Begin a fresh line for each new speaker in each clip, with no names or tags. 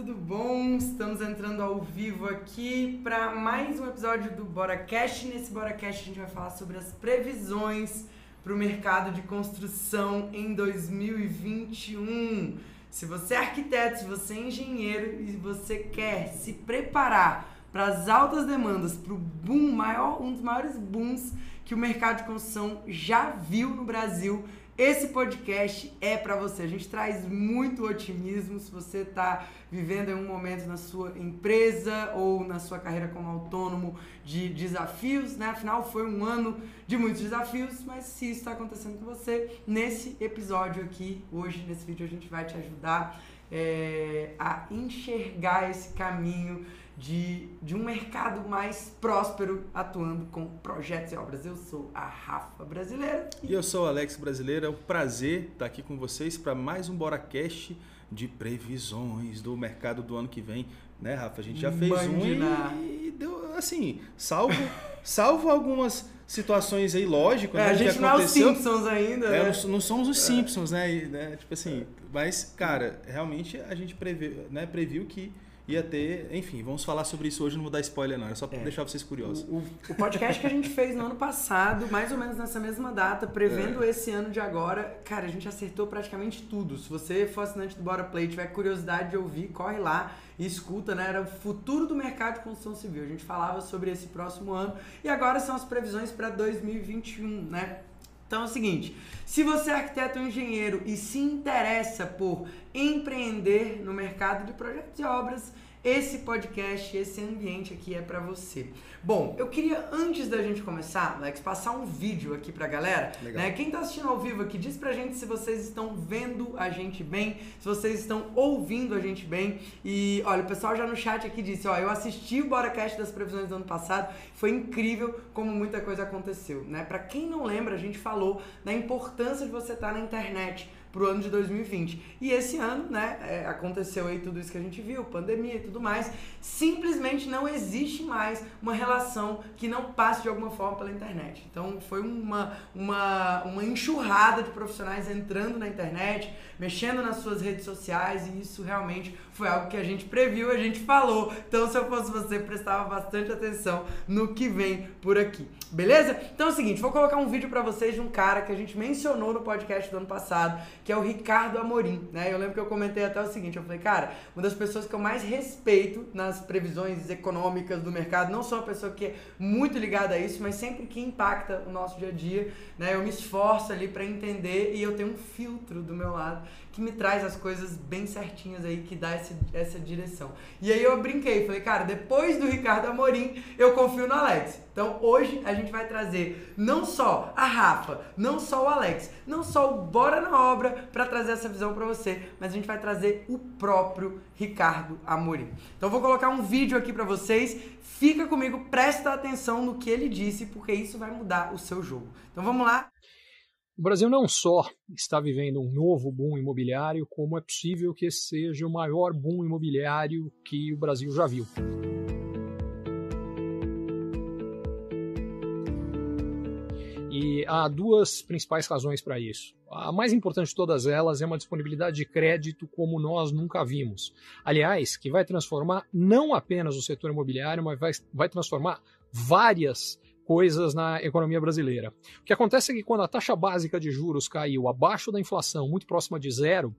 tudo bom? Estamos entrando ao vivo aqui para mais um episódio do BoraCast. Nesse BoraCast a gente vai falar sobre as previsões para o mercado de construção em 2021. Se você é arquiteto, se você é engenheiro e você quer se preparar para as altas demandas, para o boom maior, um dos maiores booms que o mercado de construção já viu no Brasil, esse podcast é para você. A gente traz muito otimismo se você está vivendo em um momento na sua empresa ou na sua carreira como autônomo de desafios, né? Afinal, foi um ano de muitos desafios, mas se isso está acontecendo com você, nesse episódio aqui, hoje, nesse vídeo, a gente vai te ajudar é, a enxergar esse caminho de, de um mercado mais próspero atuando com projetos e obras. Eu sou a Rafa Brasileira.
E eu sou o Alex Brasileira. É um prazer estar aqui com vocês para mais um BoraCast de previsões do mercado do ano que vem. Né, Rafa? A gente já fez Mandina. um e deu assim, salvo, salvo algumas situações aí, lógico,
é,
né,
A gente não é os Simpsons ainda,
é,
né?
Não somos os é. Simpsons, né? E, né? Tipo assim, mas, cara, realmente a gente previu, né, previu que ia ter. Enfim, vamos falar sobre isso hoje, não vou dar spoiler, não, é só para é. deixar vocês curiosos.
O, o, podcast que a gente fez no ano passado, mais ou menos nessa mesma data, prevendo é. esse ano de agora, cara, a gente acertou praticamente tudo. Se você for assinante do Bora Play tiver curiosidade de ouvir, corre lá e escuta, né? Era o futuro do mercado de construção civil. A gente falava sobre esse próximo ano e agora são as previsões para 2021, né? Então é o seguinte, se você é arquiteto ou engenheiro e se interessa por empreender no mercado de projetos e obras, esse podcast, esse ambiente aqui é para você. Bom, eu queria antes da gente começar, Alex, passar um vídeo aqui pra galera. Legal. Né? Quem tá assistindo ao vivo aqui, diz pra gente se vocês estão vendo a gente bem, se vocês estão ouvindo a gente bem. E olha, o pessoal já no chat aqui disse, ó, eu assisti o BoraCast das previsões do ano passado, foi incrível como muita coisa aconteceu, né? Para quem não lembra, a gente falou da importância de você estar tá na internet pro ano de 2020. E esse ano, né, é, aconteceu aí tudo isso que a gente viu, pandemia e tudo mais. Simplesmente não existe mais uma relação que não passe de alguma forma pela internet. Então foi uma, uma, uma enxurrada de profissionais entrando na internet, mexendo nas suas redes sociais e isso realmente foi algo que a gente previu, a gente falou. Então, se eu fosse você, prestava bastante atenção no que vem por aqui. Beleza? Então é o seguinte, vou colocar um vídeo para vocês de um cara que a gente mencionou no podcast do ano passado, que é o Ricardo Amorim, né? Eu lembro que eu comentei até o seguinte, eu falei, cara, uma das pessoas que eu mais respeito nas previsões econômicas do mercado, não sou uma pessoa que é muito ligada a isso, mas sempre que impacta o nosso dia a dia, né? Eu me esforço ali para entender e eu tenho um filtro do meu lado que me traz as coisas bem certinhas aí, que dá esse, essa direção. E aí eu brinquei, falei, cara, depois do Ricardo Amorim, eu confio no Alex. Então hoje a gente vai trazer não só a Rafa, não só o Alex, não só o Bora na Obra para trazer essa visão para você, mas a gente vai trazer o próprio Ricardo Amorim. Então vou colocar um vídeo aqui para vocês. Fica comigo, presta atenção no que ele disse, porque isso vai mudar o seu jogo. Então vamos lá.
O Brasil não só está vivendo um novo boom imobiliário, como é possível que esse seja o maior boom imobiliário que o Brasil já viu. E há duas principais razões para isso. A mais importante de todas elas é uma disponibilidade de crédito como nós nunca vimos. Aliás, que vai transformar não apenas o setor imobiliário, mas vai, vai transformar várias coisas na economia brasileira. O que acontece é que quando a taxa básica de juros caiu abaixo da inflação, muito próxima de zero,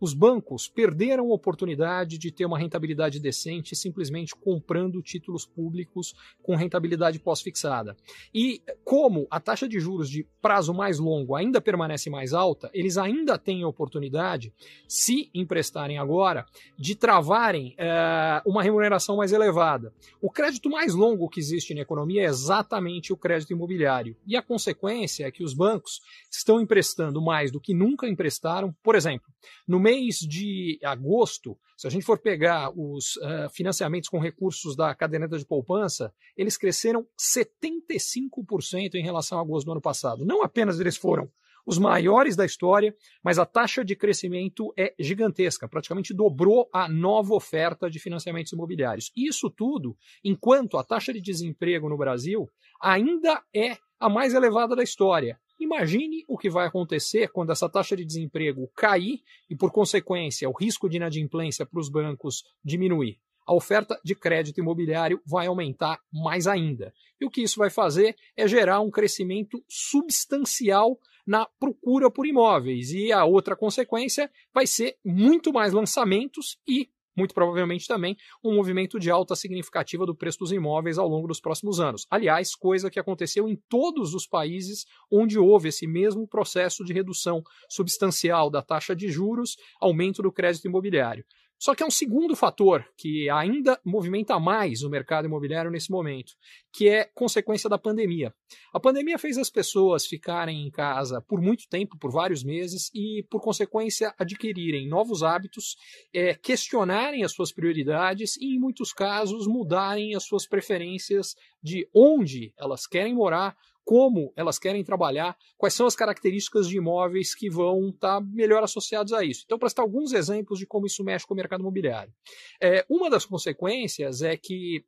os bancos perderam a oportunidade de ter uma rentabilidade decente simplesmente comprando títulos públicos com rentabilidade pós-fixada. E como a taxa de juros de prazo mais longo ainda permanece mais alta, eles ainda têm a oportunidade, se emprestarem agora, de travarem é, uma remuneração mais elevada. O crédito mais longo que existe na economia é exatamente o crédito imobiliário. E a consequência é que os bancos estão emprestando mais do que nunca emprestaram. Por exemplo, no mês de agosto, se a gente for pegar os uh, financiamentos com recursos da caderneta de poupança, eles cresceram 75% em relação a agosto do ano passado. Não apenas eles foram os maiores da história, mas a taxa de crescimento é gigantesca, praticamente dobrou a nova oferta de financiamentos imobiliários. Isso tudo enquanto a taxa de desemprego no Brasil ainda é a mais elevada da história. Imagine o que vai acontecer quando essa taxa de desemprego cair e, por consequência, o risco de inadimplência para os bancos diminuir. A oferta de crédito imobiliário vai aumentar mais ainda. E o que isso vai fazer é gerar um crescimento substancial na procura por imóveis. E a outra consequência vai ser muito mais lançamentos e muito provavelmente também um movimento de alta significativa do preço dos imóveis ao longo dos próximos anos. Aliás, coisa que aconteceu em todos os países onde houve esse mesmo processo de redução substancial da taxa de juros, aumento do crédito imobiliário. Só que há um segundo fator que ainda movimenta mais o mercado imobiliário nesse momento, que é consequência da pandemia. A pandemia fez as pessoas ficarem em casa por muito tempo, por vários meses, e, por consequência, adquirirem novos hábitos, é, questionarem as suas prioridades e, em muitos casos, mudarem as suas preferências de onde elas querem morar, como elas querem trabalhar, quais são as características de imóveis que vão estar tá melhor associados a isso. Então, para citar alguns exemplos de como isso mexe com o mercado imobiliário. É, uma das consequências é que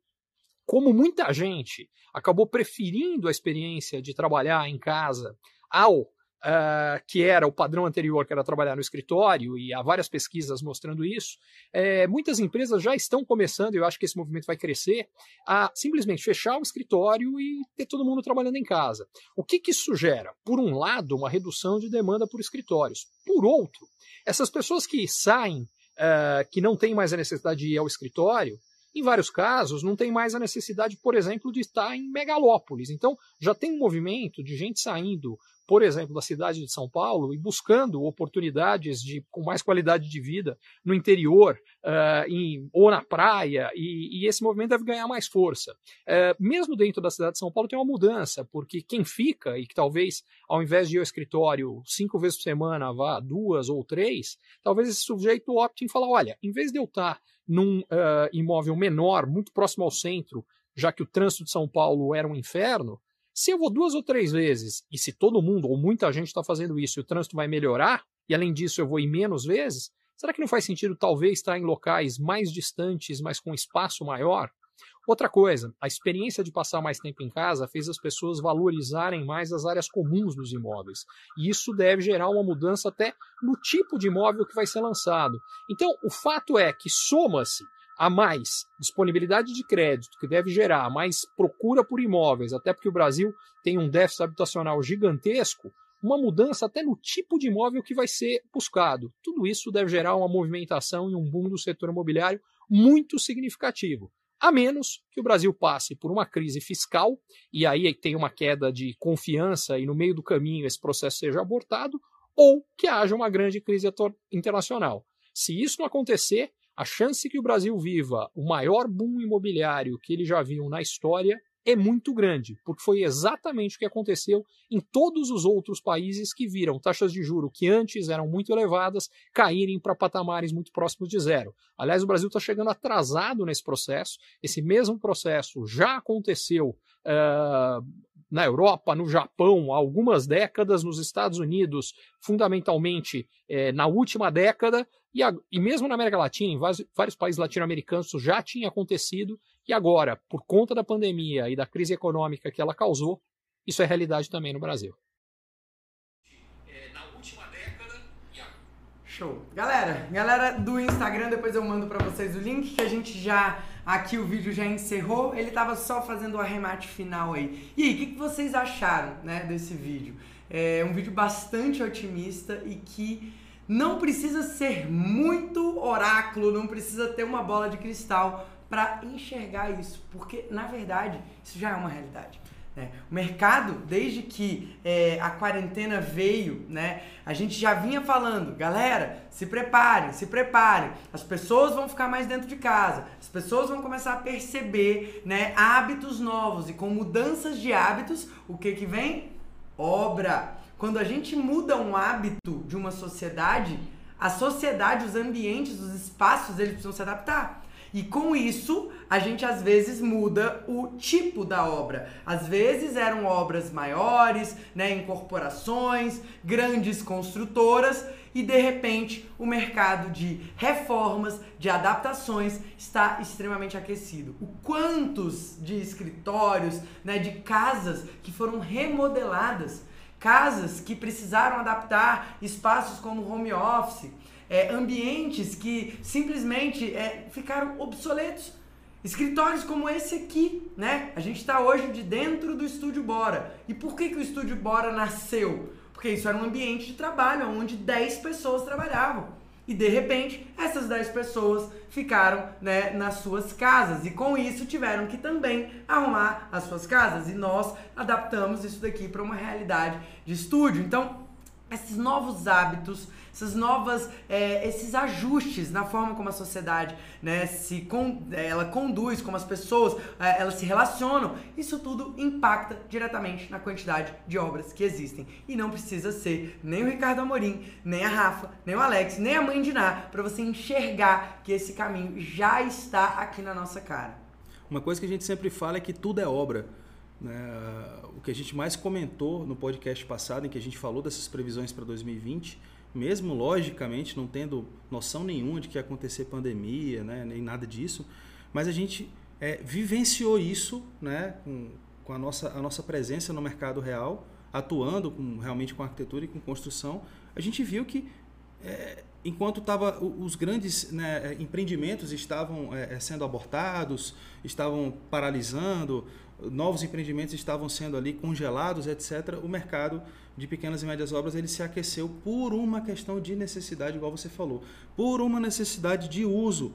como muita gente acabou preferindo a experiência de trabalhar em casa ao uh, que era o padrão anterior, que era trabalhar no escritório, e há várias pesquisas mostrando isso, é, muitas empresas já estão começando, e eu acho que esse movimento vai crescer, a simplesmente fechar o escritório e ter todo mundo trabalhando em casa. O que, que isso gera? Por um lado, uma redução de demanda por escritórios. Por outro, essas pessoas que saem, uh, que não têm mais a necessidade de ir ao escritório, em vários casos, não tem mais a necessidade, por exemplo, de estar em megalópolis. Então, já tem um movimento de gente saindo por exemplo, da cidade de São Paulo e buscando oportunidades de, com mais qualidade de vida no interior uh, em, ou na praia, e, e, esse movimento deve ganhar mais força. Uh, mesmo dentro da cidade de São Paulo tem uma mudança, porque quem fica e que talvez, ao invés de ir ao escritório cinco vezes por semana, vá duas ou três, talvez esse sujeito opte em falar: olha, em vez de eu estar num uh, imóvel menor, muito próximo ao centro, já que o trânsito de São Paulo era um inferno, se eu vou duas ou três vezes, e se todo mundo ou muita gente está fazendo isso e o trânsito vai melhorar, e além disso eu vou ir menos vezes, será que não faz sentido talvez estar em locais mais distantes, mas com espaço maior? Outra coisa, a experiência de passar mais tempo em casa fez as pessoas valorizarem mais as áreas comuns dos imóveis. E isso deve gerar uma mudança até no tipo de imóvel que vai ser lançado. Então, o fato é que soma-se a mais disponibilidade de crédito, que deve gerar mais procura por imóveis, até porque o Brasil tem um déficit habitacional gigantesco, uma mudança até no tipo de imóvel que vai ser buscado. Tudo isso deve gerar uma movimentação e um boom do setor imobiliário muito significativo. A menos que o Brasil passe por uma crise fiscal, e aí tem uma queda de confiança e no meio do caminho esse processo seja abortado, ou que haja uma grande crise internacional. Se isso não acontecer, a chance que o Brasil viva o maior boom imobiliário que ele já viu na história é muito grande, porque foi exatamente o que aconteceu em todos os outros países que viram taxas de juro que antes eram muito elevadas caírem para patamares muito próximos de zero. Aliás, o Brasil está chegando atrasado nesse processo. Esse mesmo processo já aconteceu uh, na Europa, no Japão, há algumas décadas, nos Estados Unidos, fundamentalmente eh, na última década, e, a, e mesmo na América Latina, em vários, vários países latino-americanos, isso já tinha acontecido, e agora, por conta da pandemia e da crise econômica que ela causou, isso é realidade também no Brasil.
É, na última década. Show. Galera, galera do Instagram, depois eu mando para vocês o link que a gente já. Aqui o vídeo já encerrou, ele tava só fazendo o arremate final aí. E aí, o que, que vocês acharam né, desse vídeo? É um vídeo bastante otimista e que não precisa ser muito oráculo, não precisa ter uma bola de cristal para enxergar isso, porque na verdade isso já é uma realidade. Né? O mercado, desde que é, a quarentena veio, né, a gente já vinha falando, galera, se preparem, se preparem. As pessoas vão ficar mais dentro de casa, as pessoas vão começar a perceber né, hábitos novos e com mudanças de hábitos, o que que vem? Obra. Quando a gente muda um hábito de uma sociedade, a sociedade, os ambientes, os espaços, eles precisam se adaptar. E com isso, a gente às vezes muda o tipo da obra. Às vezes eram obras maiores, né, em corporações, grandes construtoras, e de repente o mercado de reformas, de adaptações está extremamente aquecido. O quantos de escritórios, né, de casas que foram remodeladas casas que precisaram adaptar espaços como home office, é, ambientes que simplesmente é, ficaram obsoletos. Escritórios como esse aqui, né? A gente está hoje de dentro do Estúdio Bora. E por que, que o Estúdio Bora nasceu? Porque isso era um ambiente de trabalho onde 10 pessoas trabalhavam. E de repente, essas 10 pessoas ficaram né, nas suas casas e com isso tiveram que também arrumar as suas casas. E nós adaptamos isso daqui para uma realidade de estúdio. Então, esses novos hábitos, essas novas, é, esses ajustes na forma como a sociedade né, se con, ela conduz, como as pessoas é, elas se relacionam, isso tudo impacta diretamente na quantidade de obras que existem. E não precisa ser nem o Ricardo Amorim, nem a Rafa, nem o Alex, nem a mãe de Ná, para você enxergar que esse caminho já está aqui na nossa cara.
Uma coisa que a gente sempre fala é que tudo é obra. Né? O que a gente mais comentou no podcast passado, em que a gente falou dessas previsões para 2020, mesmo logicamente não tendo noção nenhuma de que ia acontecer pandemia, né? nem nada disso, mas a gente é, vivenciou isso né? com, com a, nossa, a nossa presença no mercado real, atuando com, realmente com arquitetura e com construção, a gente viu que é, enquanto tava, os grandes né, empreendimentos estavam é, sendo abortados, estavam paralisando, novos empreendimentos estavam sendo ali congelados, etc., o mercado de pequenas e médias obras ele se aqueceu por uma questão de necessidade, igual você falou, por uma necessidade de uso.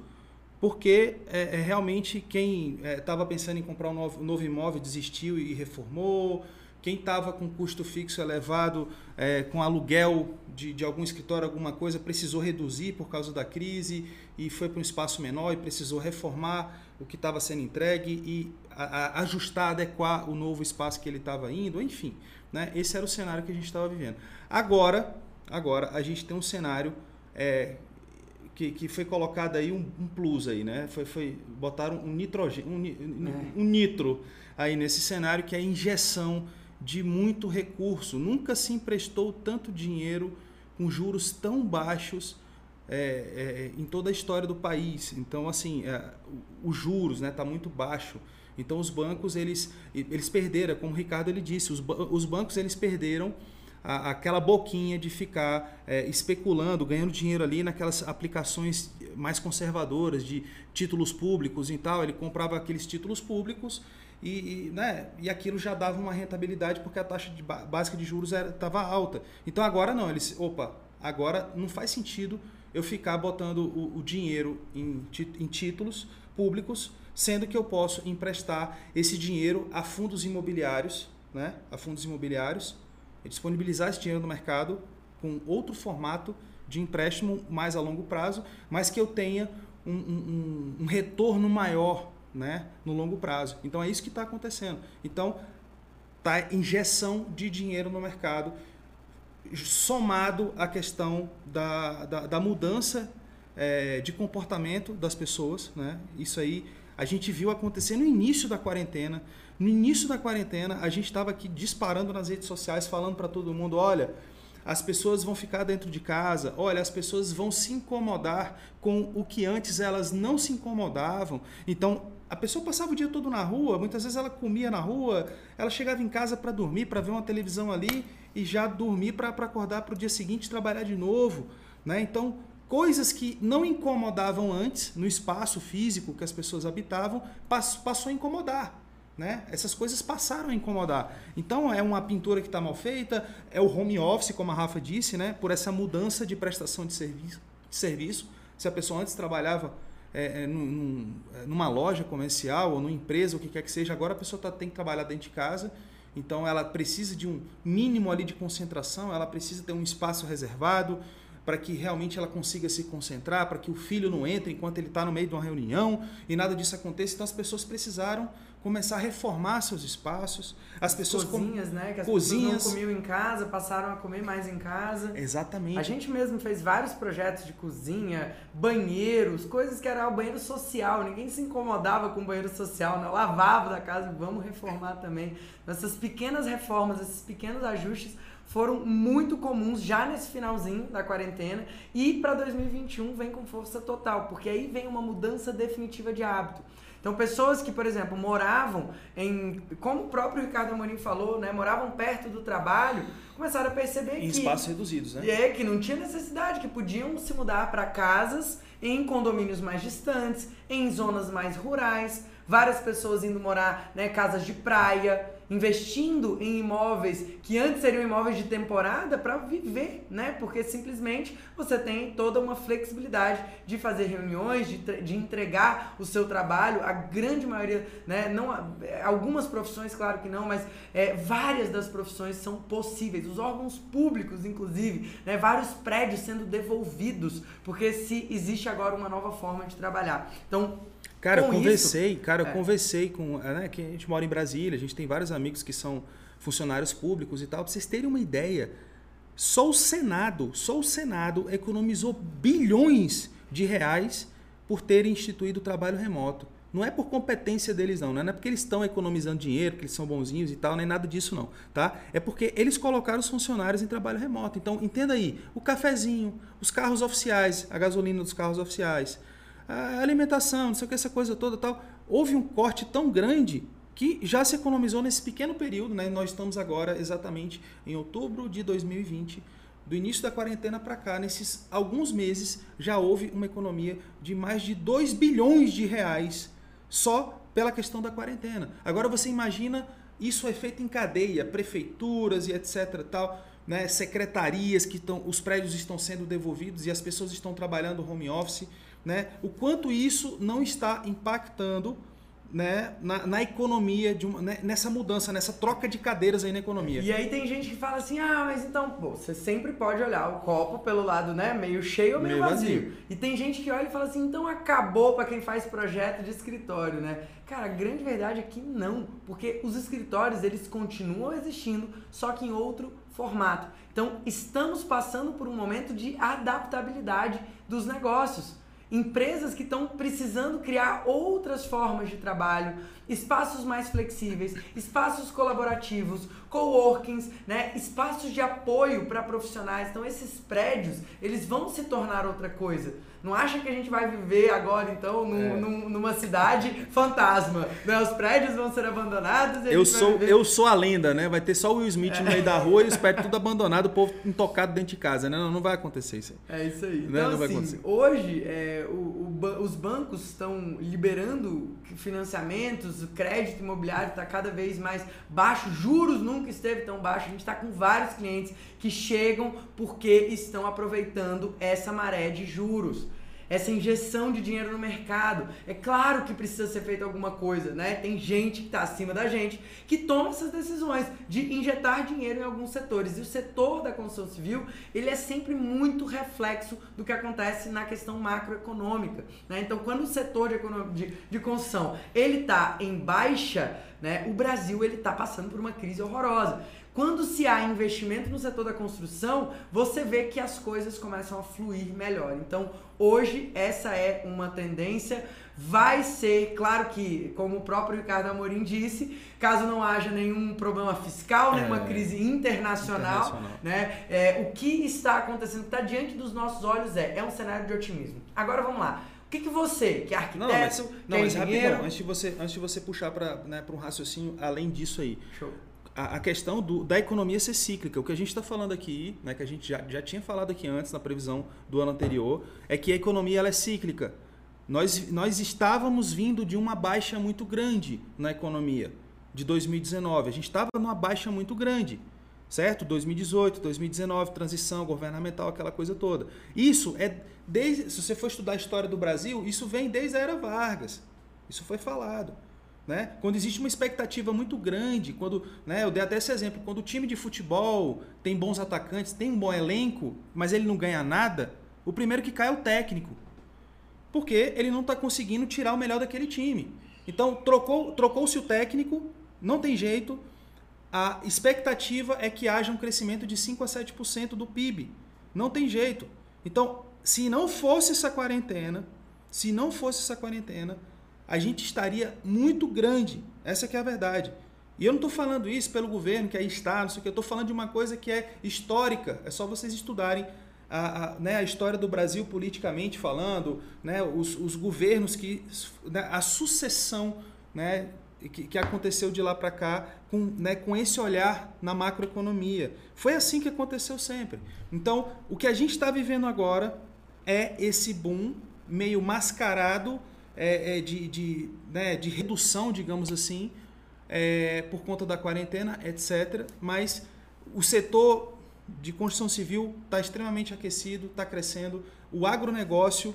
Porque é, é realmente quem estava é, pensando em comprar um novo, um novo imóvel desistiu e reformou, quem estava com custo fixo elevado, é, com aluguel de, de algum escritório, alguma coisa, precisou reduzir por causa da crise e foi para um espaço menor e precisou reformar o que estava sendo entregue e a, a, ajustar, adequar o novo espaço que ele estava indo, enfim. Né? Esse era o cenário que a gente estava vivendo. Agora, agora a gente tem um cenário é, que, que foi colocado aí um, um, plus aí, né? Foi, foi botaram um nitrogênio, um, um, um nitro aí nesse cenário que é a injeção de muito recurso. Nunca se emprestou tanto dinheiro com juros tão baixos é, é, em toda a história do país. Então, assim, é, os juros está né, muito baixo. Então, os bancos eles, eles perderam, como o Ricardo ele disse, os, os bancos eles perderam a, aquela boquinha de ficar é, especulando, ganhando dinheiro ali naquelas aplicações mais conservadoras de títulos públicos e tal. Ele comprava aqueles títulos públicos e, e, né, e aquilo já dava uma rentabilidade porque a taxa de básica de juros estava alta. Então agora não, eles, opa, agora não faz sentido eu ficar botando o, o dinheiro em, em títulos públicos, sendo que eu posso emprestar esse dinheiro a fundos imobiliários, né, a fundos imobiliários, disponibilizar esse dinheiro no mercado com outro formato de empréstimo mais a longo prazo, mas que eu tenha um, um, um retorno maior né, no longo prazo. Então é isso que está acontecendo. Então tá injeção de dinheiro no mercado somado à questão da, da, da mudança é, de comportamento das pessoas. Né? Isso aí a gente viu acontecer no início da quarentena. No início da quarentena, a gente estava aqui disparando nas redes sociais, falando para todo mundo: olha, as pessoas vão ficar dentro de casa, olha, as pessoas vão se incomodar com o que antes elas não se incomodavam. Então, a pessoa passava o dia todo na rua, muitas vezes ela comia na rua, ela chegava em casa para dormir, para ver uma televisão ali e já dormir para acordar para o dia seguinte trabalhar de novo. Né? Então, coisas que não incomodavam antes no espaço físico que as pessoas habitavam, passou a incomodar. Né? Essas coisas passaram a incomodar. Então é uma pintura que está mal feita, é o home office, como a Rafa disse, né? por essa mudança de prestação de serviço. De serviço. Se a pessoa antes trabalhava é, é, num, é, numa loja comercial ou numa empresa, o que quer que seja, agora a pessoa tá, tem que trabalhar dentro de casa, então ela precisa de um mínimo ali de concentração, ela precisa ter um espaço reservado para que realmente ela consiga se concentrar, para que o filho não entre enquanto ele está no meio de uma reunião e nada disso aconteça. Então as pessoas precisaram começar a reformar seus espaços. As pessoas
cozinhas, com... né? Que as
cozinhas.
pessoas não comiam em casa, passaram a comer mais em casa.
Exatamente.
A gente mesmo fez vários projetos de cozinha, banheiros, coisas que era o banheiro social. Ninguém se incomodava com o banheiro social, né? Lavava da casa, vamos reformar também. Essas pequenas reformas, esses pequenos ajustes foram muito comuns já nesse finalzinho da quarentena e para 2021 vem com força total, porque aí vem uma mudança definitiva de hábito. Então, pessoas que, por exemplo, moravam em, como o próprio Ricardo Amorim falou, né, moravam perto do trabalho, começaram a perceber
em
que.
Em espaços reduzidos, né?
É, que não tinha necessidade, que podiam se mudar para casas em condomínios mais distantes, em zonas mais rurais, várias pessoas indo morar, né, casas de praia, investindo em imóveis que antes seriam imóveis de temporada para viver, né? Porque simplesmente você tem toda uma flexibilidade de fazer reuniões, de, de entregar o seu trabalho. A grande maioria, né? Não, algumas profissões, claro que não, mas é, várias das profissões são possíveis. Os órgãos públicos, inclusive, né? Vários prédios sendo devolvidos, porque se existe agora uma nova forma de trabalhar. Então
Cara, eu conversei, isso, cara, eu é. conversei com. Né, que a gente mora em Brasília, a gente tem vários amigos que são funcionários públicos e tal. Pra vocês terem uma ideia, só o Senado, só o Senado economizou bilhões de reais por terem instituído o trabalho remoto. Não é por competência deles, não. Não é porque eles estão economizando dinheiro, porque eles são bonzinhos e tal, nem nada disso, não. Tá? É porque eles colocaram os funcionários em trabalho remoto. Então, entenda aí: o cafezinho, os carros oficiais, a gasolina dos carros oficiais, a alimentação, não sei o que, essa coisa toda tal. Houve um corte tão grande que já se economizou nesse pequeno período, né? Nós estamos agora exatamente em outubro de 2020, do início da quarentena para cá, nesses alguns meses já houve uma economia de mais de 2 bilhões de reais só pela questão da quarentena. Agora você imagina isso é feito em cadeia, prefeituras e etc tal, né? secretarias que estão, os prédios estão sendo devolvidos e as pessoas estão trabalhando home office né? O quanto isso não está impactando né, na, na economia, de uma, né, nessa mudança, nessa troca de cadeiras aí na economia.
E aí tem gente que fala assim, ah, mas então, pô, você sempre pode olhar o copo pelo lado, né, meio cheio ou meio, meio vazio. vazio. E tem gente que olha e fala assim, então acabou para quem faz projeto de escritório, né? Cara, a grande verdade é que não, porque os escritórios, eles continuam existindo, só que em outro formato. Então, estamos passando por um momento de adaptabilidade dos negócios empresas que estão precisando criar outras formas de trabalho, espaços mais flexíveis, espaços colaborativos, coworkings, né, espaços de apoio para profissionais. Então esses prédios, eles vão se tornar outra coisa. Não acha que a gente vai viver agora, então, num, é. num, numa cidade fantasma. Né? Os prédios vão ser abandonados.
eu sou, viver... eu sou a lenda, né? Vai ter só o Will Smith é. no meio da rua e os prédios tudo abandonado, o povo intocado dentro de casa, né? Não, não vai acontecer isso
aí. É isso aí. Né? Então, não assim, vai acontecer. hoje, é, o, o, os bancos estão liberando financiamentos, o crédito imobiliário está cada vez mais baixo, juros nunca esteve tão baixo. A gente está com vários clientes que chegam porque estão aproveitando essa maré de juros essa injeção de dinheiro no mercado. É claro que precisa ser feita alguma coisa, né? Tem gente que está acima da gente que toma essas decisões de injetar dinheiro em alguns setores. E o setor da construção civil, ele é sempre muito reflexo do que acontece na questão macroeconômica. Né? Então, quando o setor de, de, de construção ele está em baixa, né? o Brasil ele está passando por uma crise horrorosa. Quando se há investimento no setor da construção, você vê que as coisas começam a fluir melhor. Então, hoje, essa é uma tendência. Vai ser, claro que, como o próprio Ricardo Amorim disse, caso não haja nenhum problema fiscal, é, nenhuma crise internacional, internacional. né? É, o que está acontecendo, que está diante dos nossos olhos é, é um cenário de otimismo. Agora vamos lá. O que, que você, que é arquiteto, não, mas, não, mas rapidão,
antes de você, antes de você puxar para né, um raciocínio além disso aí. Show a, questão do, da economia ser cíclica. O que a gente está falando aqui, né, que a gente já, já tinha falado aqui antes, na previsão do ano anterior, é que a economia ela é cíclica. Nós, nós estávamos vindo de uma baixa muito grande na economia de 2019. A gente estava numa baixa muito grande, certo? 2018, 2019, transição governamental, aquela coisa toda. Isso é desde, se você for estudar a história do Brasil, isso vem desde a era Vargas. Isso foi falado. Né? Quando existe uma expectativa muito grande, quando, né, eu dei até esse exemplo, quando o time de futebol tem bons atacantes, tem um bom elenco, mas ele não ganha nada, o primeiro que cai é o técnico. Porque ele não está conseguindo tirar o melhor daquele time. Então, trocou, trocou-se o técnico, não tem jeito. A expectativa é que haja um crescimento de 5 a 7% do PIB. Não tem jeito. Então, se não fosse essa quarentena, se não fosse essa quarentena, a gente estaria muito grande. Essa é a verdade. E eu não estou falando isso pelo governo, que aí está, não sei o que, eu estou falando de uma coisa que é histórica. É só vocês estudarem a, a, né, a história do Brasil politicamente falando, né, os, os governos que. Né, a sucessão né, que, que aconteceu de lá para cá com, né, com esse olhar na macroeconomia. Foi assim que aconteceu sempre. Então, o que a gente está vivendo agora é esse boom meio mascarado é, é, de, de, né, de redução, digamos assim, é, por conta da quarentena, etc. Mas o setor de construção civil está extremamente aquecido, está crescendo. O agronegócio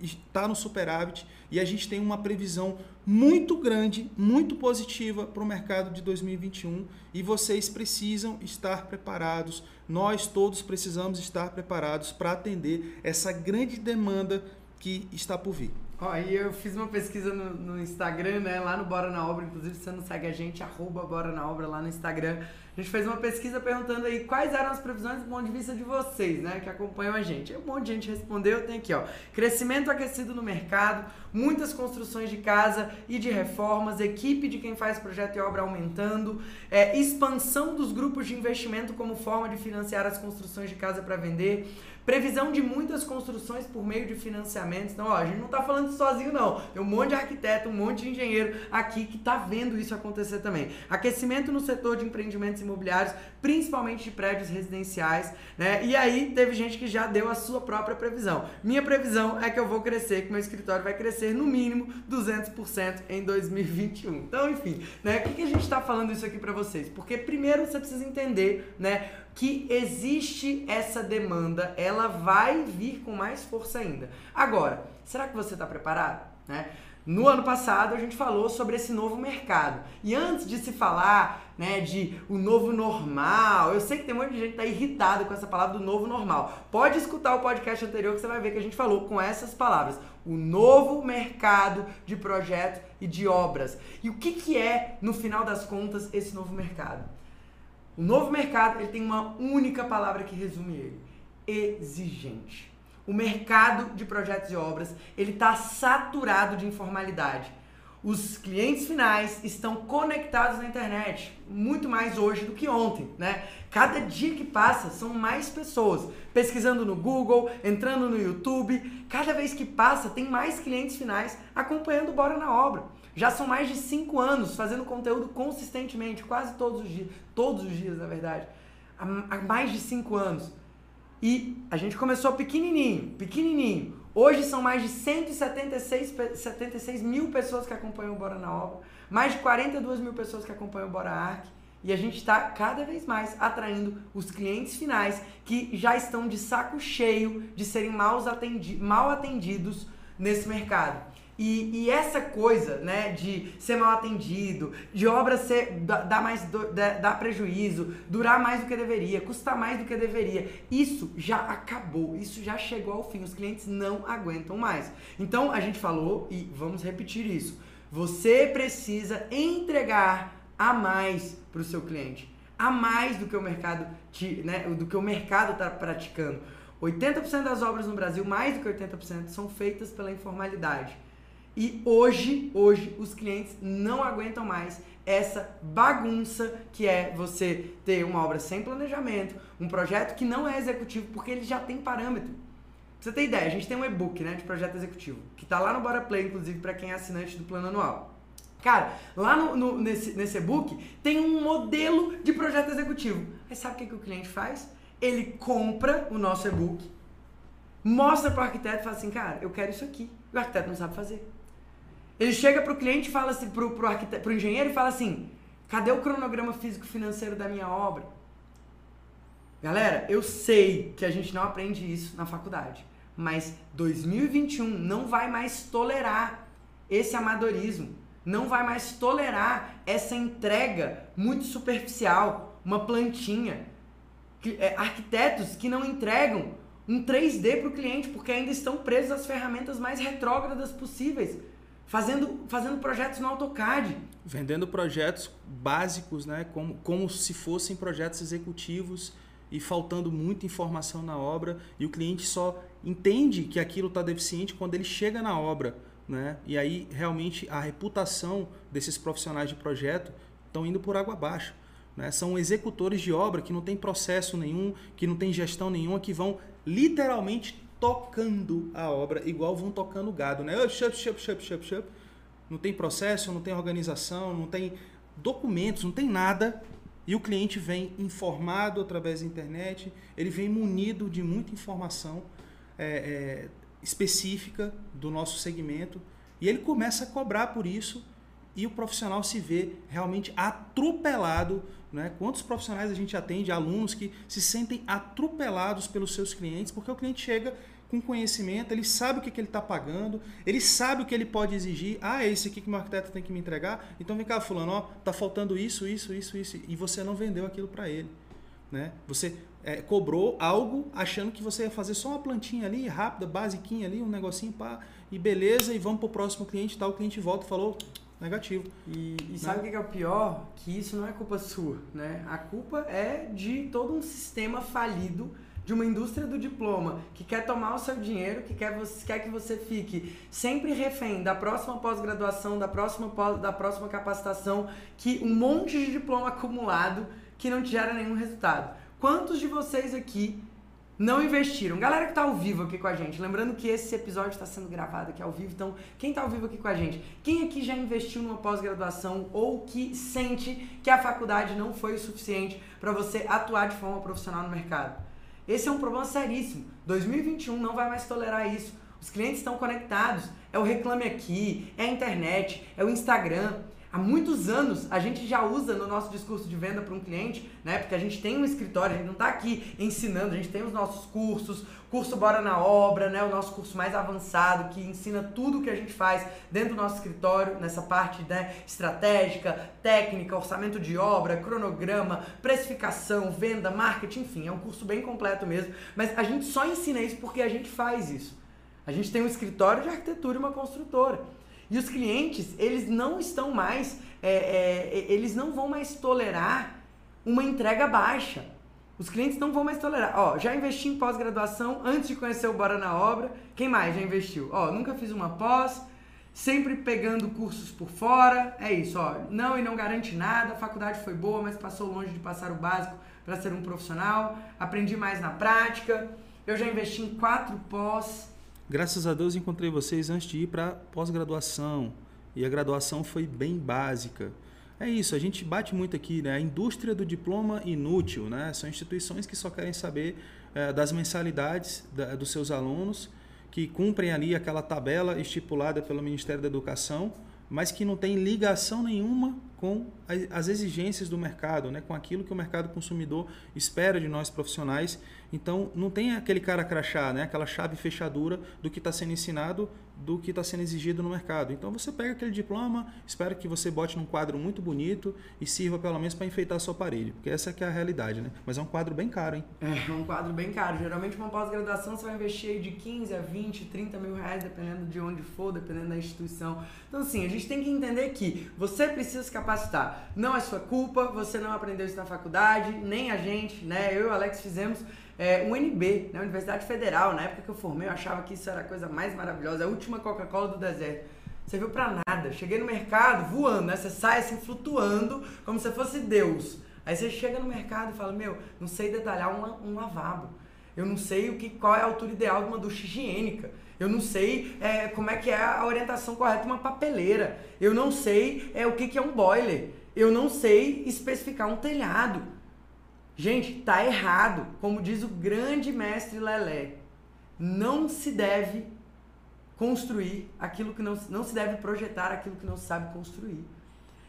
está no superávit e a gente tem uma previsão muito grande, muito positiva para o mercado de 2021 e vocês precisam estar preparados. Nós todos precisamos estar preparados para atender essa grande demanda que está por vir.
Ó, aí eu fiz uma pesquisa no, no, Instagram, né? Lá no Bora na Obra, inclusive se você não segue a gente, arroba Bora na Obra lá no Instagram. A gente fez uma pesquisa perguntando aí quais eram as previsões do ponto de vista de vocês, né? Que acompanham a gente. Aí um monte de gente respondeu, tem aqui, ó. Crescimento aquecido no mercado, muitas construções de casa e de reformas, equipe de quem faz projeto e obra aumentando, é, expansão dos grupos de investimento como forma de financiar as construções de casa para vender Previsão de muitas construções por meio de financiamentos. Então, ó, a gente não está falando sozinho, não. Tem um monte de arquiteto, um monte de engenheiro aqui que está vendo isso acontecer também. Aquecimento no setor de empreendimentos imobiliários, principalmente de prédios residenciais, né? E aí teve gente que já deu a sua própria previsão. Minha previsão é que eu vou crescer, que meu escritório vai crescer no mínimo 200% em 2021. Então, enfim, né? Por que, que a gente está falando isso aqui para vocês? Porque primeiro você precisa entender, né? que existe essa demanda, ela vai vir com mais força ainda. Agora, será que você está preparado? Né? No ano passado a gente falou sobre esse novo mercado. E antes de se falar né, de o novo normal, eu sei que tem um monte de gente que está irritado com essa palavra do novo normal. Pode escutar o podcast anterior que você vai ver que a gente falou com essas palavras. O novo mercado de projetos e de obras. E o que, que é, no final das contas, esse novo mercado? O novo mercado ele tem uma única palavra que resume ele: exigente. O mercado de projetos e obras ele está saturado de informalidade. Os clientes finais estão conectados na internet, muito mais hoje do que ontem, né? Cada dia que passa são mais pessoas pesquisando no Google, entrando no YouTube. Cada vez que passa tem mais clientes finais acompanhando o Bora na Obra. Já são mais de cinco anos fazendo conteúdo consistentemente, quase todos os dias, todos os dias, na verdade, há, mais de cinco anos. E a gente começou pequenininho, pequenininho. Hoje são mais de 176 76 mil pessoas que acompanham o Bora na Obra, mais de 42 mil pessoas que acompanham o Bora Arc. E a gente está cada vez mais atraindo os clientes finais que já estão de saco cheio de serem mal, atendi mal atendidos nesse mercado. E, e, essa coisa, né, de ser mal atendido, de obra ser dar mais dar prejuízo, durar mais do que deveria, custar mais do que deveria, isso já acabou, isso já chegou ao fim. Os clientes não aguentam mais. Então a gente falou e vamos repetir isso. Você precisa entregar a mais para o seu cliente, a mais do que o mercado te, né, do que o mercado está praticando. 80% das obras no Brasil, mais do que 80%, são feitas pela informalidade. E hoje, hoje, os clientes não aguentam mais essa bagunça que é você ter uma obra sem planejamento, um projeto que não é executivo, porque ele já tem parâmetro. Pra você ter ideia, a gente tem um e-book né, de projeto executivo, que tá lá no Bora Play, inclusive, para quem é assinante do plano anual. Cara, lá no, no, nesse, nesse e-book tem um modelo de projeto executivo. Aí sabe o que, que o cliente faz? Ele compra o nosso e-book, mostra para o arquiteto e fala assim, cara, eu quero isso aqui. O arquiteto não sabe fazer. Ele chega pro cliente e fala assim, pro, pro, arquiteto, pro engenheiro e fala assim: cadê o cronograma físico financeiro da minha obra? Galera, eu sei que a gente não aprende isso na faculdade, mas 2021 não vai mais tolerar esse amadorismo, não vai mais tolerar essa entrega muito superficial, uma plantinha. É, arquitetos que não entregam um 3D para o cliente porque ainda estão presos às ferramentas mais retrógradas possíveis fazendo, fazendo projetos no AutoCAD.
Vendendo projetos básicos, né? como, como se fossem projetos executivos e faltando muita informação na obra e o cliente só entende que aquilo está deficiente quando ele chega na obra. Né? E aí realmente a reputação desses profissionais de projeto estão indo por água abaixo. Né? São executores de obra que não tem processo nenhum, que não tem gestão nenhuma, que vão literalmente tocando a obra, igual vão tocando gado. Né? Shup, shup, shup, shup, shup. Não tem processo, não tem organização, não tem documentos, não tem nada. E o cliente vem informado através da internet, ele vem munido de muita informação é, é, específica do nosso segmento e ele começa a cobrar por isso e o profissional se vê realmente atropelado. Né? Quantos profissionais a gente atende, alunos que se sentem atropelados pelos seus clientes, porque o cliente chega com conhecimento, ele sabe o que, que ele está pagando, ele sabe o que ele pode exigir. Ah, é esse aqui que o arquiteto tem que me entregar. Então vem cá, fulano, ó, tá faltando isso, isso, isso, isso. E você não vendeu aquilo para ele. Né? Você é, cobrou algo achando que você ia fazer só uma plantinha ali, rápida, basiquinha ali, um negocinho, pá, e beleza, e vamos para o próximo cliente, tal, o cliente volta e falou, negativo.
E, e sabe né? o que é o pior? Que isso não é culpa sua, né? A culpa é de todo um sistema falido de uma indústria do diploma que quer tomar o seu dinheiro, que quer, você, quer que você fique sempre refém da próxima pós-graduação, da próxima da próxima capacitação, que um monte de diploma acumulado que não te gera nenhum resultado. Quantos de vocês aqui não investiram. Galera que está ao vivo aqui com a gente, lembrando que esse episódio está sendo gravado aqui ao vivo, então quem está ao vivo aqui com a gente, quem aqui já investiu numa pós-graduação ou que sente que a faculdade não foi o suficiente para você atuar de forma profissional no mercado? Esse é um problema seríssimo. 2021 não vai mais tolerar isso. Os clientes estão conectados. É o Reclame Aqui, é a internet, é o Instagram. Há muitos anos a gente já usa no nosso discurso de venda para um cliente, né? Porque a gente tem um escritório, a gente não está aqui ensinando, a gente tem os nossos cursos, curso Bora na Obra, né? O nosso curso mais avançado que ensina tudo o que a gente faz dentro do nosso escritório, nessa parte né, estratégica, técnica, orçamento de obra, cronograma, precificação, venda, marketing, enfim, é um curso bem completo mesmo. Mas a gente só ensina isso porque a gente faz isso. A gente tem um escritório de arquitetura e uma construtora. E os clientes, eles não estão mais, é, é, eles não vão mais tolerar uma entrega baixa. Os clientes não vão mais tolerar. Ó, já investi em pós-graduação antes de conhecer o Bora na Obra. Quem mais já investiu? Ó, nunca fiz uma pós, sempre pegando cursos por fora. É isso, ó. Não e não garante nada. A faculdade foi boa, mas passou longe de passar o básico para ser um profissional. Aprendi mais na prática. Eu já investi em quatro pós.
Graças a Deus encontrei vocês antes de ir para pós-graduação. E a graduação foi bem básica. É isso, a gente bate muito aqui, né? A indústria do diploma inútil, né? São instituições que só querem saber é, das mensalidades da, dos seus alunos, que cumprem ali aquela tabela estipulada pelo Ministério da Educação, mas que não tem ligação nenhuma com as exigências do mercado, né? com aquilo que o mercado consumidor espera de nós profissionais. Então, não tem aquele cara crachá, né? aquela chave fechadura do que está sendo ensinado do que está sendo exigido no mercado. Então você pega aquele diploma, espero que você bote num quadro muito bonito e sirva pelo menos para enfeitar a sua parede, porque essa é, é a realidade, né? Mas é um quadro bem caro, hein?
É, um quadro bem caro. Geralmente uma pós-graduação você vai investir de 15 a 20, 30 mil reais, dependendo de onde for, dependendo da instituição. Então assim, a gente tem que entender que você precisa se capacitar. Não é sua culpa, você não aprendeu isso na faculdade, nem a gente, né? Eu e o Alex fizemos é, UNB, né, Universidade Federal. Na época que eu formei, eu achava que isso era a coisa mais maravilhosa, a última Coca-Cola do deserto. Você viu pra nada. Cheguei no mercado voando, né? Você sai assim flutuando, como se fosse Deus. Aí você chega no mercado e fala: Meu, não sei detalhar um, um lavabo. Eu não sei o que, qual é a altura ideal de uma ducha higiênica. Eu não sei é, como é que é a orientação correta de uma papeleira. Eu não sei é, o que, que é um boiler. Eu não sei especificar um telhado. Gente, tá errado. Como diz o grande mestre Lelé, não se deve construir aquilo que não, não se deve projetar aquilo que não se sabe construir.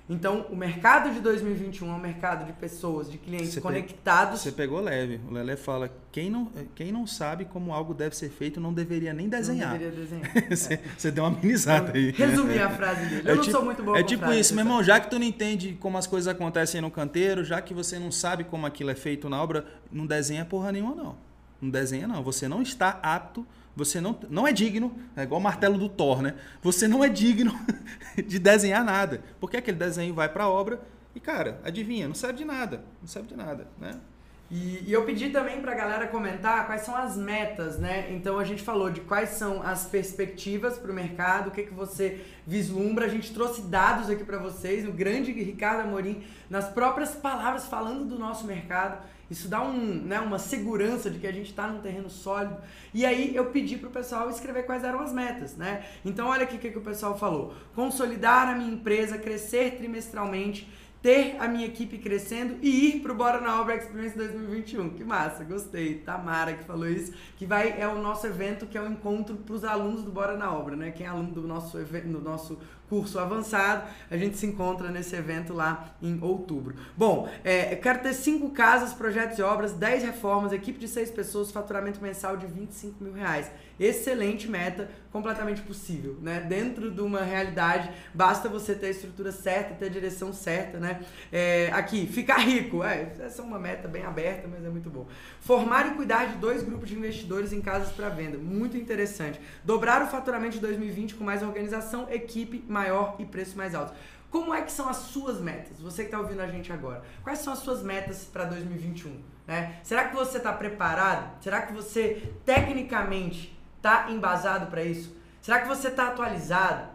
Então, o mercado de 2021 é um mercado de pessoas, de clientes você conectados.
Você pegou leve. O Lelé fala: quem não, quem não sabe como algo deve ser feito não deveria nem desenhar.
Não deveria desenhar.
você, é. você, deu uma amenizada aí.
Resumir a frase dele. Eu é não tipo, sou muito bom
É tipo frase, isso, meu irmão. Já que tu não entende como as coisas acontecem no canteiro, já que você não sabe como aquilo é feito na obra, não desenha porra nenhuma, não. Não desenha, não. Você não está apto você não, não é digno, é igual o martelo do Thor, né? Você não é digno de desenhar nada. Porque aquele desenho vai para a obra e, cara, adivinha, não serve de nada. Não serve de nada, né?
E, e, eu pedi também para a galera comentar quais são as metas, né? Então a gente falou de quais são as perspectivas para o mercado, o que, que você vislumbra. A gente trouxe dados aqui para vocês, o grande Ricardo Amorim, nas próprias palavras, falando do nosso mercado. Isso dá um, né, uma segurança de que a gente está num terreno sólido. E aí eu pedi para o pessoal escrever quais eram as metas, né? Então olha aqui o que, que o pessoal falou. Consolidar a minha empresa, crescer trimestralmente ter a minha equipe crescendo e ir pro Bora na Obra Experience 2021. Que massa, gostei. Tamara que falou isso, que vai é o nosso evento que é o um encontro para os alunos do Bora na Obra, né? Quem é aluno do nosso do nosso curso avançado, a gente se encontra nesse evento lá em outubro. Bom, é, quero ter cinco casas, projetos e obras, 10 reformas, equipe de seis pessoas, faturamento mensal de 25 mil reais excelente meta, completamente possível, né? Dentro de uma realidade, basta você ter a estrutura certa, ter a direção certa, né? É, aqui, ficar rico, é, essa é uma meta bem aberta, mas é muito bom. Formar e cuidar de dois grupos de investidores em casas para venda, muito interessante. Dobrar o faturamento de 2020 com mais organização, equipe maior e preço mais alto. Como é que são as suas metas? Você que está ouvindo a gente agora. Quais são as suas metas para 2021? Né? Será que você está preparado? Será que você tecnicamente está embasado para isso? Será que você está atualizado?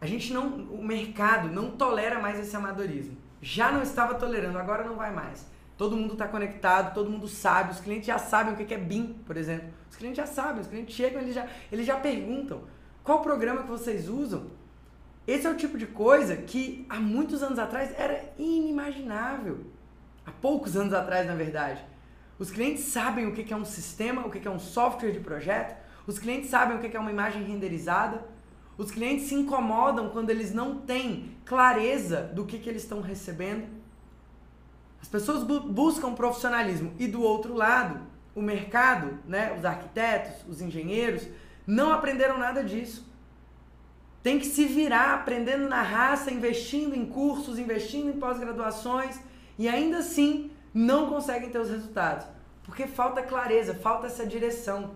A gente não, o mercado não tolera mais esse amadorismo. Já não estava tolerando, agora não vai mais. Todo mundo está conectado, todo mundo sabe, os clientes já sabem o que é BIM, por exemplo. Os clientes já sabem, os clientes chegam, eles já, eles já perguntam qual programa que vocês usam. Esse é o tipo de coisa que há muitos anos atrás era inimaginável. Há poucos anos atrás, na verdade. Os clientes sabem o que é um sistema, o que é um software de projeto, os clientes sabem o que é uma imagem renderizada. Os clientes se incomodam quando eles não têm clareza do que, que eles estão recebendo. As pessoas bu buscam profissionalismo. E do outro lado, o mercado, né, os arquitetos, os engenheiros, não aprenderam nada disso. Tem que se virar aprendendo na raça, investindo em cursos, investindo em pós-graduações e ainda assim não conseguem ter os resultados. Porque falta clareza, falta essa direção.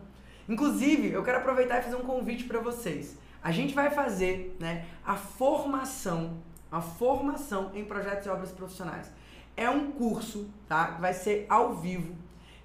Inclusive, eu quero aproveitar e fazer um convite para vocês. A gente vai fazer né, a formação, a formação em projetos e obras profissionais. É um curso, tá? Vai ser ao vivo.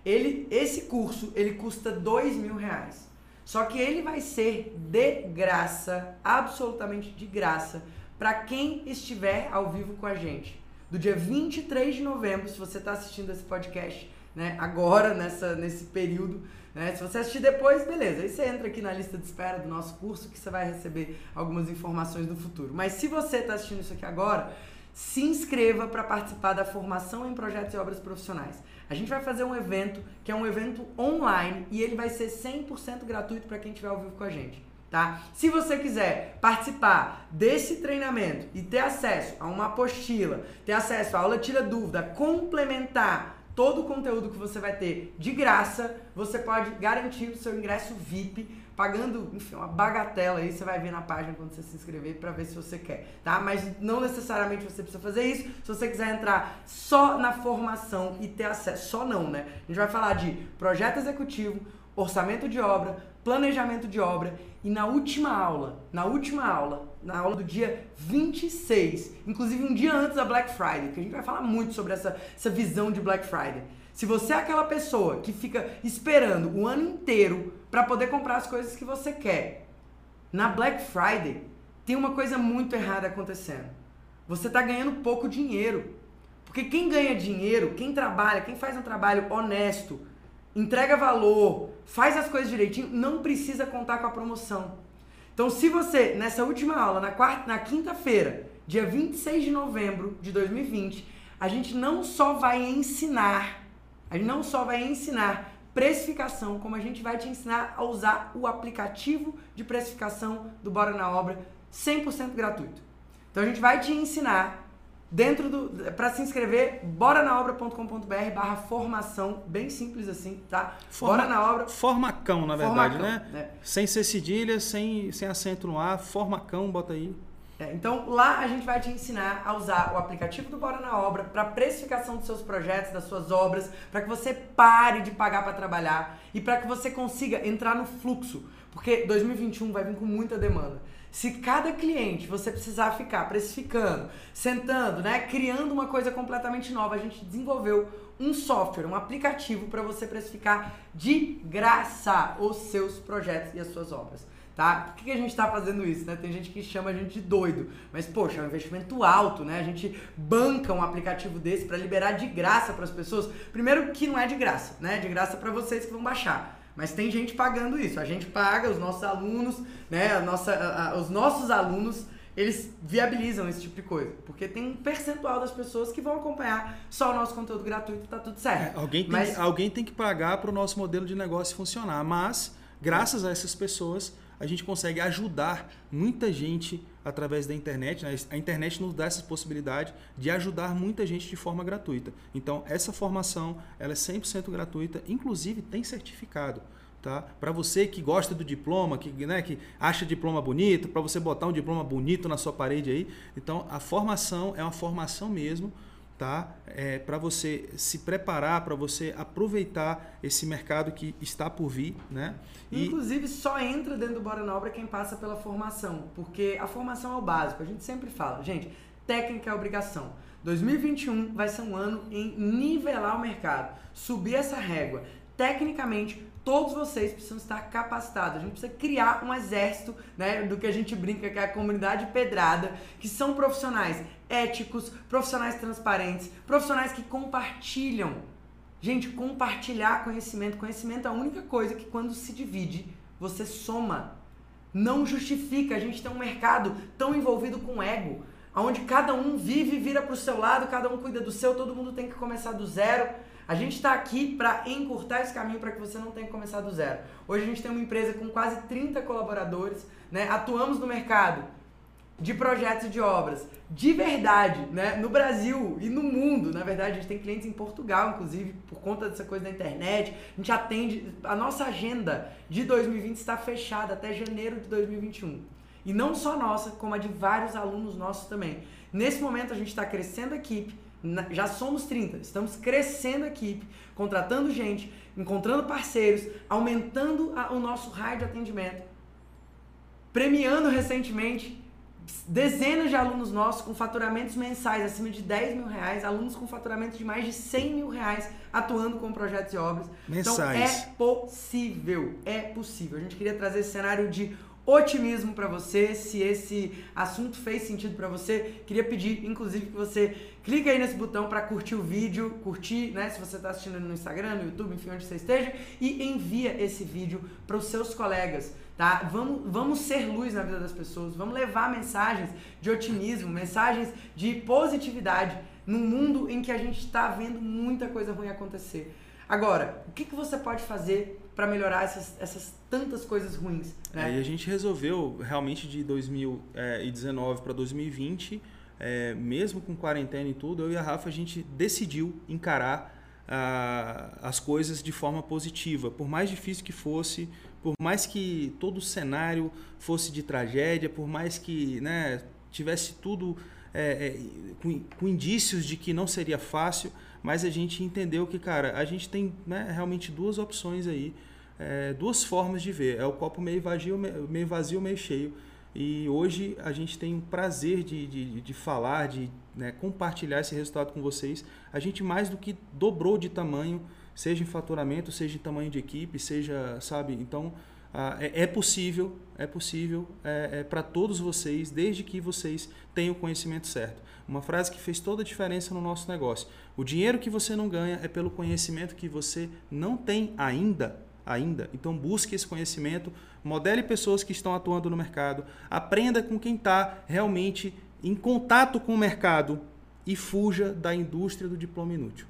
Ele, esse curso, ele custa dois mil reais. Só que ele vai ser de graça, absolutamente de graça, para quem estiver ao vivo com a gente. Do dia 23 de novembro, se você está assistindo esse podcast, né, agora, nessa, nesse período, né? Se você assistir depois, beleza. Aí você entra aqui na lista de espera do nosso curso que você vai receber algumas informações do futuro. Mas se você está assistindo isso aqui agora, se inscreva para participar da formação em projetos e obras profissionais. A gente vai fazer um evento que é um evento online e ele vai ser 100% gratuito para quem estiver ao vivo com a gente. Tá? Se você quiser participar desse treinamento e ter acesso a uma apostila, ter acesso a aula tira dúvida, complementar todo o conteúdo que você vai ter de graça, você pode garantir o seu ingresso VIP pagando, enfim, uma bagatela aí, você vai ver na página quando você se inscrever para ver se você quer, tá? Mas não necessariamente você precisa fazer isso. Se você quiser entrar só na formação e ter acesso, só não, né? A gente vai falar de projeto executivo, orçamento de obra, planejamento de obra e na última aula, na última aula, na aula do dia 26, inclusive um dia antes da Black Friday, que a gente vai falar muito sobre essa, essa visão de Black Friday. Se você é aquela pessoa que fica esperando o ano inteiro para poder comprar as coisas que você quer, na Black Friday tem uma coisa muito errada acontecendo. Você está ganhando pouco dinheiro. Porque quem ganha dinheiro, quem trabalha, quem faz um trabalho honesto, entrega valor, faz as coisas direitinho, não precisa contar com a promoção. Então, se você, nessa última aula, na, quarta, na quinta-feira, dia 26 de novembro de 2020, a gente não só vai ensinar, a gente não só vai ensinar precificação, como a gente vai te ensinar a usar o aplicativo de precificação do Bora na Obra 100% gratuito. Então a gente vai te ensinar Dentro do. Para se inscrever, bora na obra.com.br barra formação, bem simples assim, tá?
Forma, bora na obra. Formacão, na verdade,
formacão,
né? né? Sem ser cedilha, sem, sem acento no ar, formacão, bota aí.
É, então lá a gente vai te ensinar a usar o aplicativo do Bora na Obra para precificação dos seus projetos, das suas obras, para que você pare de pagar para trabalhar e para que você consiga entrar no fluxo, porque 2021 vai vir com muita demanda. Se cada cliente você precisar ficar precificando, sentando, né, criando uma coisa completamente nova, a gente desenvolveu um software, um aplicativo para você precificar de graça os seus projetos e as suas obras. Tá? Por que, a gente está fazendo isso? Né? Tem gente que chama a gente de doido, mas poxa, é um investimento alto, né? A gente banca um aplicativo desse para liberar de graça para as pessoas. Primeiro que não é de graça, né? De graça para vocês que vão baixar. Mas tem gente pagando isso. A gente paga, os nossos alunos, né? A nossa, a, a, os nossos alunos, eles viabilizam esse tipo de coisa. Porque tem um percentual das pessoas que vão acompanhar só o nosso conteúdo gratuito, tá tudo certo.
É, alguém, tem mas... que, alguém tem que pagar para o nosso modelo de negócio funcionar. Mas, graças a essas pessoas, a gente consegue ajudar muita gente através da internet. Né? A internet nos dá essa possibilidade de ajudar muita gente de forma gratuita. Então, essa formação ela é 100% gratuita, inclusive tem certificado. Tá? Para você que gosta do diploma, que, né, que acha diploma bonito, para você botar um diploma bonito na sua parede aí. Então, a formação é uma formação mesmo tá? É, para você se preparar, para você aproveitar esse mercado que está por vir, né?
E... Inclusive, só entra dentro do Bora na Obra quem passa pela formação, porque a formação é o básico. A gente sempre fala, gente, técnica é obrigação. 2021 vai ser um ano em nivelar o mercado, subir essa régua. Tecnicamente, todos vocês precisam estar capacitados. A gente precisa criar um exército, né, do que a gente brinca que é a comunidade pedrada, que são profissionais éticos, profissionais transparentes, profissionais que compartilham. Gente, compartilhar conhecimento, conhecimento é a única coisa que quando se divide, você soma. Não justifica a gente ter um mercado tão envolvido com ego, onde cada um vive e vira para o seu lado, cada um cuida do seu, todo mundo tem que começar do zero. A gente está aqui para encurtar esse caminho para que você não tenha que começar do zero. Hoje a gente tem uma empresa com quase 30 colaboradores, né? atuamos no mercado de projetos e de obras de verdade, né? No Brasil e no mundo, na verdade, a gente tem clientes em Portugal, inclusive, por conta dessa coisa da internet. A gente atende. A nossa agenda de 2020 está fechada até janeiro de 2021. E não só nossa, como a de vários alunos nossos também. Nesse momento, a gente está crescendo a equipe, já somos 30, estamos crescendo a equipe, contratando gente, encontrando parceiros, aumentando a, o nosso raio de atendimento, premiando recentemente dezenas de alunos nossos com faturamentos mensais acima de 10 mil reais, alunos com faturamentos de mais de 100 mil reais atuando com projetos e obras.
Mensais.
Então é possível, é possível. A gente queria trazer esse cenário de otimismo para você. Se esse assunto fez sentido para você, queria pedir, inclusive, que você clique aí nesse botão para curtir o vídeo, curtir, né? Se você está assistindo no Instagram, no YouTube, enfim, onde você esteja, e envia esse vídeo para os seus colegas tá? Vamos, vamos ser luz na vida das pessoas, vamos levar mensagens de otimismo, mensagens de positividade num mundo em que a gente está vendo muita coisa ruim acontecer. Agora, o que, que você pode fazer para melhorar essas, essas tantas coisas ruins? Né?
É, e a gente resolveu realmente de 2019 para 2020, é, mesmo com quarentena e tudo, eu e a Rafa a gente decidiu encarar ah, as coisas de forma positiva, por mais difícil que fosse, por mais que todo o cenário fosse de tragédia, por mais que né, tivesse tudo é, é, com, com, indícios de que não seria fácil, mas a gente entendeu que, cara, a gente tem né, realmente duas opções aí, é, duas formas de ver. É o copo meio vazio, meio vazio, meio cheio. E hoje a gente tem o prazer de, de, de falar, de né, compartilhar esse resultado com vocês. A gente mais do que dobrou de tamanho seja em faturamento, seja em tamanho de equipe, seja, sabe? Então, ah, é, é, possível, é possível é, é para todos vocês, desde que vocês tenham o conhecimento certo. Uma frase que fez toda a diferença no nosso negócio. O dinheiro que você não ganha é pelo conhecimento que você não tem ainda. Ainda. Então busque esse conhecimento, modele pessoas que estão atuando no mercado, aprenda com quem está realmente em contato com o mercado e fuja da indústria do diploma inútil.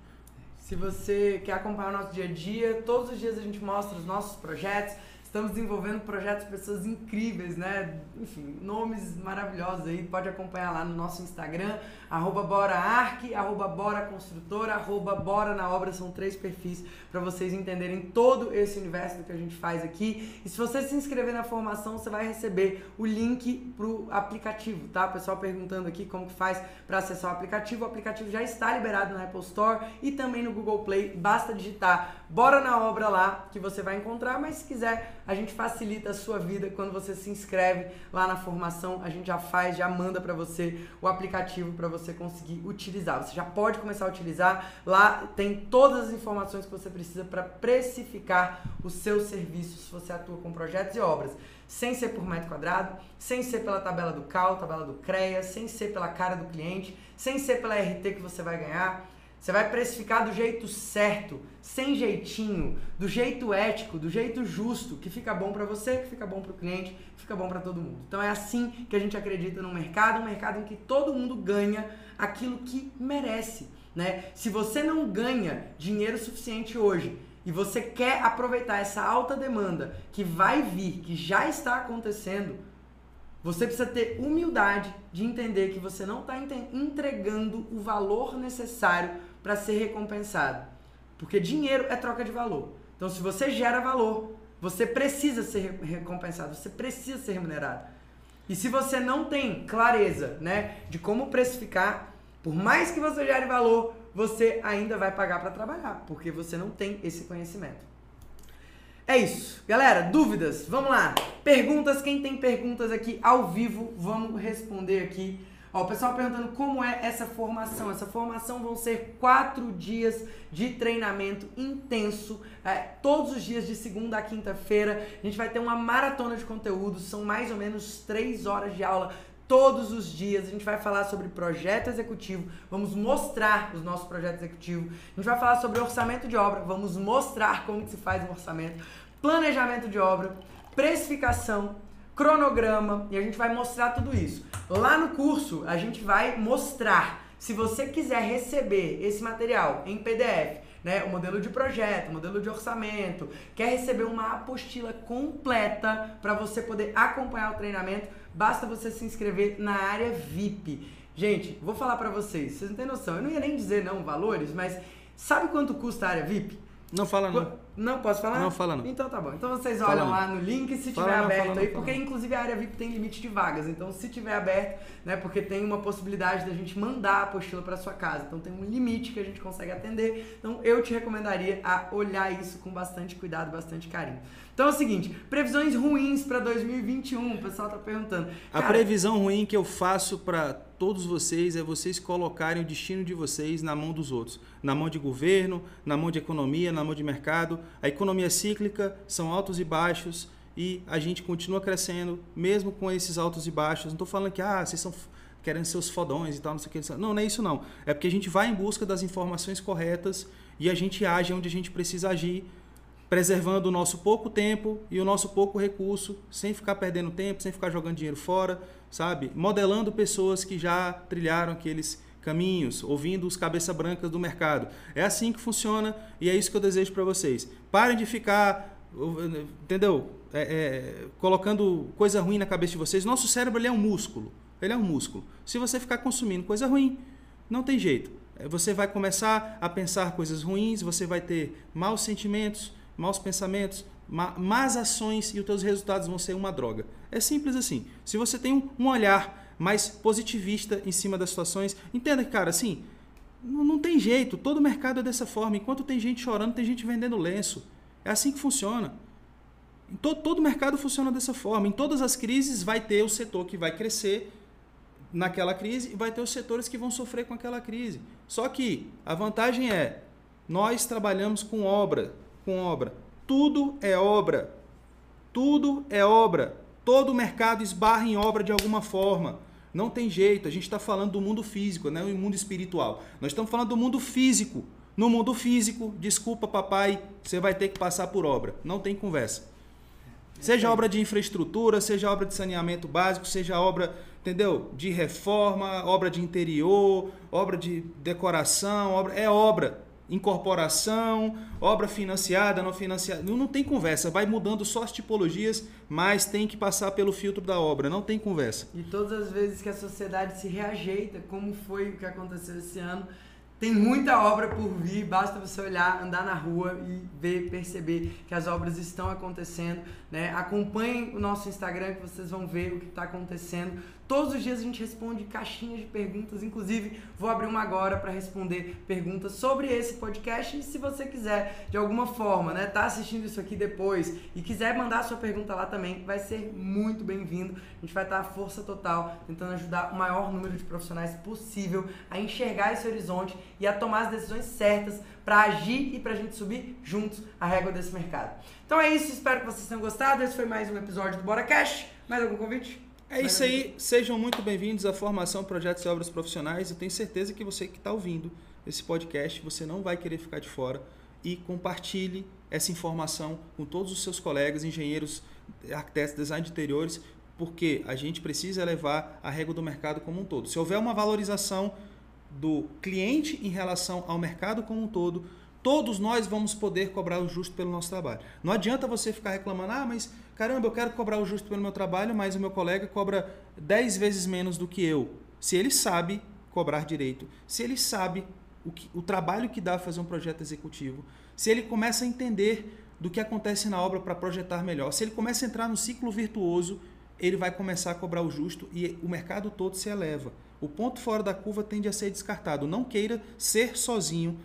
Se você quer acompanhar o nosso dia a dia, todos os dias a gente mostra os nossos projetos. Estamos desenvolvendo projetos pessoas incríveis, né? Enfim, nomes maravilhosos aí. Pode acompanhar lá no nosso Instagram, arroba BoraArc, arroba Bora Construtora, arroba Bora na Obra. São três perfis para vocês entenderem todo esse universo do que a gente faz aqui. E se você se inscrever na formação, você vai receber o link pro aplicativo, tá? O pessoal perguntando aqui como que faz para acessar o aplicativo. O aplicativo já está liberado na Apple Store e também no Google Play. Basta digitar Bora na Obra lá que você vai encontrar, mas se quiser a gente facilita a sua vida quando você se inscreve lá na formação. A gente já faz, já manda para você o aplicativo para você conseguir utilizar. Você já pode começar a utilizar. Lá tem todas as informações que você precisa para precificar o seu serviço se você atua com projetos e obras sem ser por metro quadrado, sem ser pela tabela do CAL, tabela do CREA, sem ser pela cara do cliente, sem ser pela RT que você vai ganhar. Você vai precificar do jeito certo, sem jeitinho, do jeito ético, do jeito justo, que fica bom para você, que fica bom para o cliente, que fica bom para todo mundo. Então é assim que a gente acredita no mercado, um mercado em que todo mundo ganha aquilo que merece, né? Se você não ganha dinheiro suficiente hoje e você quer aproveitar essa alta demanda que vai vir, que já está acontecendo, você precisa ter humildade de entender que você não está entregando o valor necessário para ser recompensado. Porque dinheiro é troca de valor. Então, se você gera valor, você precisa ser recompensado, você precisa ser remunerado. E se você não tem clareza né, de como precificar, por mais que você gere valor, você ainda vai pagar para trabalhar, porque você não tem esse conhecimento. É isso. Galera, dúvidas? Vamos lá. Perguntas, quem tem perguntas aqui ao vivo, vamos responder aqui. Ó, o pessoal perguntando como é essa formação. Essa formação vão ser quatro dias de treinamento intenso, é, todos os dias de segunda a quinta-feira. A gente vai ter uma maratona de conteúdo, são mais ou menos três horas de aula todos os dias. A gente vai falar sobre projeto executivo, vamos mostrar os nossos projetos executivos. A gente vai falar sobre orçamento de obra, vamos mostrar como se faz um orçamento, planejamento de obra, precificação, cronograma e a gente vai mostrar tudo isso. Lá no curso, a gente vai mostrar se você quiser receber esse material em PDF, né, o modelo de projeto, o modelo de orçamento, quer receber uma apostila completa para você poder acompanhar o treinamento, basta você se inscrever na área VIP. Gente, vou falar para vocês, vocês não têm noção, eu não ia nem dizer não valores, mas sabe quanto custa a área VIP?
Não fala não.
Não posso falar?
Não fala não.
Então tá bom. Então vocês olham lá no link se tiver não, aberto aí, porque inclusive a área VIP tem limite de vagas. Então se tiver aberto, né, porque tem uma possibilidade da gente mandar a apostila para sua casa. Então tem um limite que a gente consegue atender. Então eu te recomendaria a olhar isso com bastante cuidado, bastante carinho. Então é o seguinte, previsões ruins para 2021, o pessoal tá perguntando.
Cara, a previsão ruim que eu faço para todos vocês é vocês colocarem o destino de vocês na mão dos outros, na mão de governo, na mão de economia, na mão de mercado. A economia cíclica, são altos e baixos e a gente continua crescendo mesmo com esses altos e baixos. Não estou falando que ah, vocês são querendo ser os fodões e tal, não sei o que. Não, não é isso não. É porque a gente vai em busca das informações corretas e a gente age onde a gente precisa agir preservando o nosso pouco tempo e o nosso pouco recurso, sem ficar perdendo tempo, sem ficar jogando dinheiro fora, sabe? Modelando pessoas que já trilharam aqueles caminhos, ouvindo os cabeça brancas do mercado. É assim que funciona e é isso que eu desejo para vocês. Parem de ficar, entendeu? É, é, colocando coisa ruim na cabeça de vocês. Nosso cérebro ele é um músculo. Ele é um músculo. Se você ficar consumindo coisa ruim, não tem jeito. É, você vai começar a pensar coisas ruins, você vai ter maus sentimentos, maus pensamentos, más ações e os teus resultados vão ser uma droga. É simples assim. Se você tem um olhar mais positivista em cima das situações, entenda que, cara, assim, não, tem jeito. Todo mercado é dessa forma. Enquanto tem gente chorando, tem gente vendendo lenço. É assim que funciona. Todo, todo mercado funciona dessa forma. Em todas as crises vai ter o setor que vai crescer naquela crise e vai ter os setores que vão sofrer com aquela crise. Só que a vantagem é nós trabalhamos com obra com obra. Tudo é obra. Tudo é obra. Todo mercado esbarra em obra de alguma forma. Não tem jeito. A gente está falando do mundo físico, não né? do mundo espiritual. Nós estamos falando do mundo físico. No mundo físico, desculpa, papai, você vai ter que passar por obra. Não tem conversa. Seja obra de infraestrutura, seja obra de saneamento básico, seja obra, entendeu? De reforma, obra de interior, obra de decoração, obra, é obra incorporação, obra financiada, não financiada. Não, não tem conversa, vai mudando só as tipologias, mas tem que passar pelo filtro da obra, não tem conversa.
E todas as vezes que a sociedade se reajeita, como foi o que aconteceu esse ano, tem muita obra por vir, basta você olhar, andar na rua e ver, perceber que as obras estão acontecendo. Né? Acompanhem o nosso Instagram que vocês vão ver o que está acontecendo Todos os dias a gente responde caixinhas de perguntas, inclusive vou abrir uma agora para responder perguntas sobre esse podcast. E se você quiser, de alguma forma, né, tá assistindo isso aqui depois e quiser mandar sua pergunta lá também, vai ser muito bem-vindo. A gente vai estar à força total tentando ajudar o maior número de profissionais possível a enxergar esse horizonte e a tomar as decisões certas para agir e para a gente subir juntos a régua desse mercado. Então é isso, espero que vocês tenham gostado. Esse foi mais um episódio do Bora Cash. Mais algum convite?
É isso aí, sejam muito bem-vindos à Formação Projetos e Obras Profissionais. Eu tenho certeza que você que está ouvindo esse podcast, você não vai querer ficar de fora e compartilhe essa informação com todos os seus colegas, engenheiros, arquitetos, design de interiores, porque a gente precisa levar a régua do mercado como um todo. Se houver uma valorização do cliente em relação ao mercado como um todo, todos nós vamos poder cobrar o justo pelo nosso trabalho. Não adianta você ficar reclamando, ah, mas caramba, eu quero cobrar o justo pelo meu trabalho, mas o meu colega cobra 10 vezes menos do que eu. Se ele sabe cobrar direito, se ele sabe o, que, o trabalho que dá fazer um projeto executivo, se ele começa a entender do que acontece na obra para projetar melhor, se ele começa a entrar no ciclo virtuoso, ele vai começar a cobrar o justo e o mercado todo se eleva. O ponto fora da curva tende a ser descartado. Não queira ser sozinho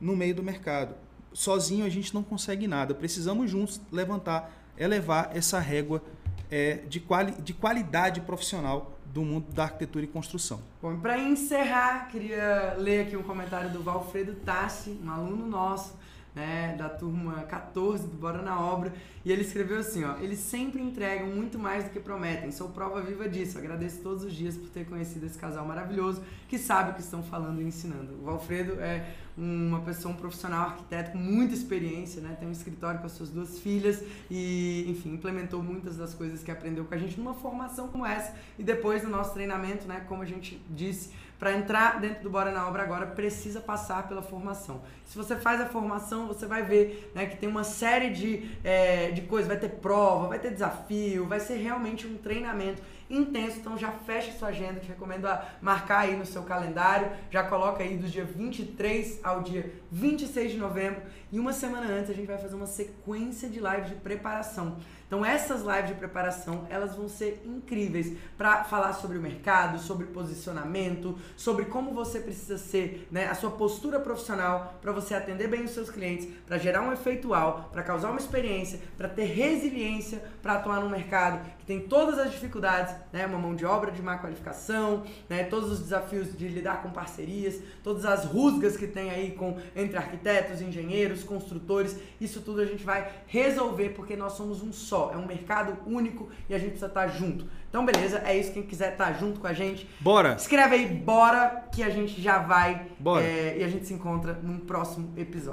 no meio do mercado. Sozinho a gente não consegue nada. Precisamos juntos levantar elevar essa régua é, de, quali, de qualidade profissional do mundo da arquitetura e construção.
Bom, para encerrar, queria ler aqui um comentário do Valfredo Tassi, um aluno nosso, né, da turma 14 do Bora na Obra, e ele escreveu assim, ó, eles sempre entregam muito mais do que prometem, sou prova viva disso, agradeço todos os dias por ter conhecido esse casal maravilhoso, que sabe o que estão falando e ensinando. O Valfredo é uma pessoa, um profissional arquiteto com muita experiência, né, tem um escritório com as suas duas filhas e, enfim, implementou muitas das coisas que aprendeu com a gente numa formação como essa, e depois no nosso treinamento, né, como a gente disse, para entrar dentro do Bora na Obra agora, precisa passar pela formação. Se você faz a formação, você vai ver né, que tem uma série de, é, de coisas. Vai ter prova, vai ter desafio, vai ser realmente um treinamento intenso. Então já fecha sua agenda, te recomendo a marcar aí no seu calendário. Já coloca aí do dia 23 ao dia 26 de novembro. E uma semana antes a gente vai fazer uma sequência de lives de preparação. Então essas lives de preparação, elas vão ser incríveis para falar sobre o mercado, sobre posicionamento, sobre como você precisa ser, né, a sua postura profissional para você atender bem os seus clientes, para gerar um efeitual, para causar uma experiência, para ter resiliência para atuar no mercado que tem todas as dificuldades, né, uma mão de obra de má qualificação, né, todos os desafios de lidar com parcerias, todas as rusgas que tem aí com entre arquitetos, engenheiros, construtores, isso tudo a gente vai resolver porque nós somos um só só, é um mercado único e a gente precisa estar junto. Então, beleza, é isso. Quem quiser estar junto com a gente,
bora!
Escreve aí, bora, que a gente já vai. Bora! É, e a gente se encontra num próximo episódio.